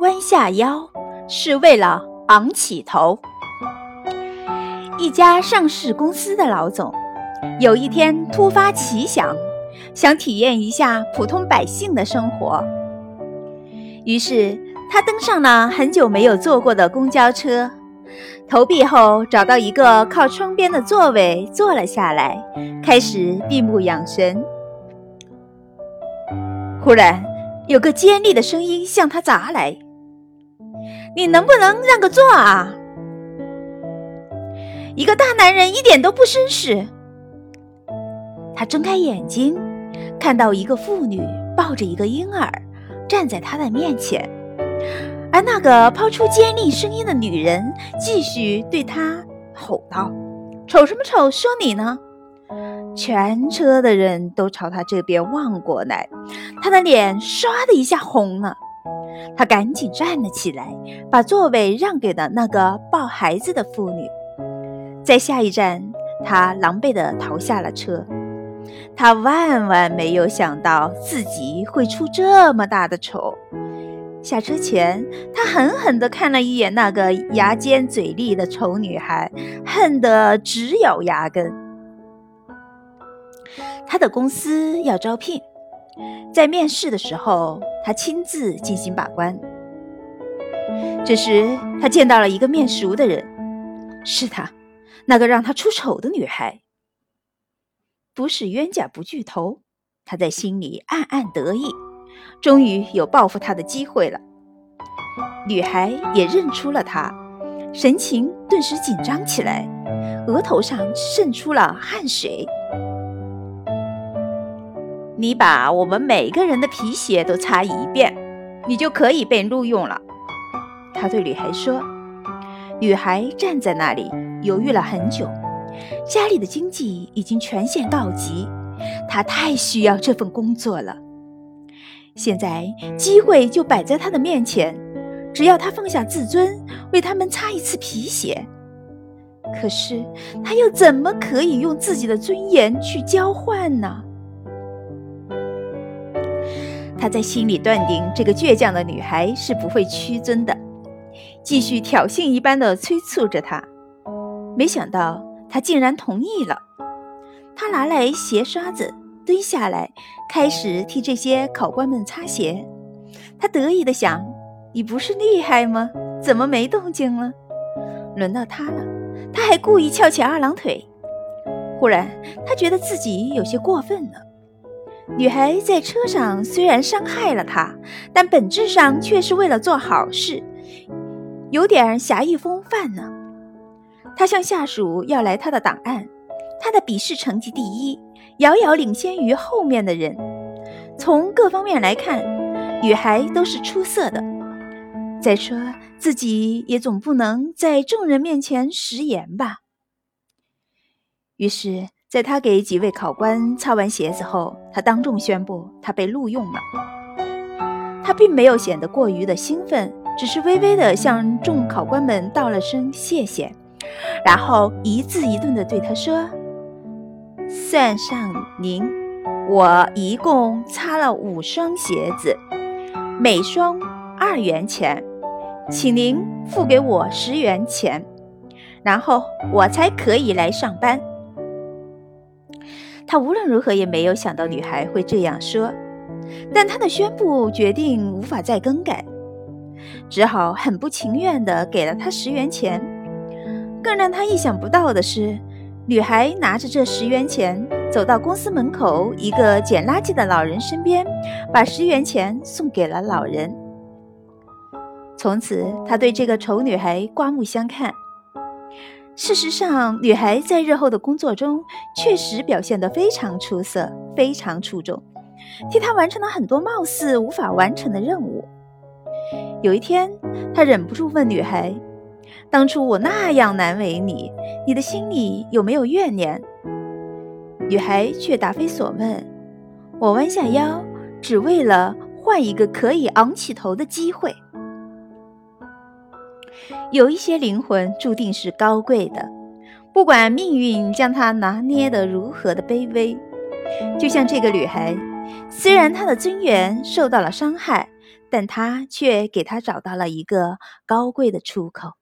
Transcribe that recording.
弯下腰，是为了昂起头。一家上市公司的老总，有一天突发奇想，想体验一下普通百姓的生活。于是他登上了很久没有坐过的公交车，投币后找到一个靠窗边的座位坐了下来，开始闭目养神。忽然，有个尖利的声音向他砸来：“你能不能让个座啊？”一个大男人一点都不绅士。他睁开眼睛，看到一个妇女抱着一个婴儿站在他的面前，而那个抛出尖利声音的女人继续对他吼道：“瞅什么瞅？说你呢！”全车的人都朝他这边望过来，他的脸唰的一下红了。他赶紧站了起来，把座位让给了那个抱孩子的妇女。在下一站，他狼狈地逃下了车。他万万没有想到自己会出这么大的丑。下车前，他狠狠地看了一眼那个牙尖嘴利的丑女孩，恨得直咬牙根。他的公司要招聘，在面试的时候，他亲自进行把关。这时，他见到了一个面熟的人，是他，那个让他出丑的女孩。不是冤家不聚头，他在心里暗暗得意，终于有报复他的机会了。女孩也认出了他，神情顿时紧张起来，额头上渗出了汗水。你把我们每个人的皮鞋都擦一遍，你就可以被录用了。他对女孩说。女孩站在那里犹豫了很久，家里的经济已经全线告急，她太需要这份工作了。现在机会就摆在她的面前，只要她放下自尊，为他们擦一次皮鞋。可是她又怎么可以用自己的尊严去交换呢？他在心里断定，这个倔强的女孩是不会屈尊的，继续挑衅一般的催促着她。没想到她竟然同意了。他拿来鞋刷子，蹲下来开始替这些考官们擦鞋。他得意地想：“你不是厉害吗？怎么没动静了？”轮到他了，他还故意翘起二郎腿。忽然，他觉得自己有些过分了。女孩在车上虽然伤害了他，但本质上却是为了做好事，有点侠义风范呢。他向下属要来他的档案，他的笔试成绩第一，遥遥领先于后面的人。从各方面来看，女孩都是出色的。再说自己也总不能在众人面前食言吧。于是。在他给几位考官擦完鞋子后，他当众宣布他被录用了。他并没有显得过于的兴奋，只是微微的向众考官们道了声谢谢，然后一字一顿的对他说：“算上您，我一共擦了五双鞋子，每双二元钱，请您付给我十元钱，然后我才可以来上班。”他无论如何也没有想到女孩会这样说，但他的宣布决定无法再更改，只好很不情愿地给了他十元钱。更让他意想不到的是，女孩拿着这十元钱走到公司门口一个捡垃圾的老人身边，把十元钱送给了老人。从此，他对这个丑女孩刮目相看。事实上，女孩在日后的工作中确实表现得非常出色，非常出众，替她完成了很多貌似无法完成的任务。有一天，他忍不住问女孩：“当初我那样难为你，你的心里有没有怨念？”女孩却答非所问：“我弯下腰，只为了换一个可以昂起头的机会。”有一些灵魂注定是高贵的，不管命运将它拿捏得如何的卑微，就像这个女孩，虽然她的尊严受到了伤害，但她却给她找到了一个高贵的出口。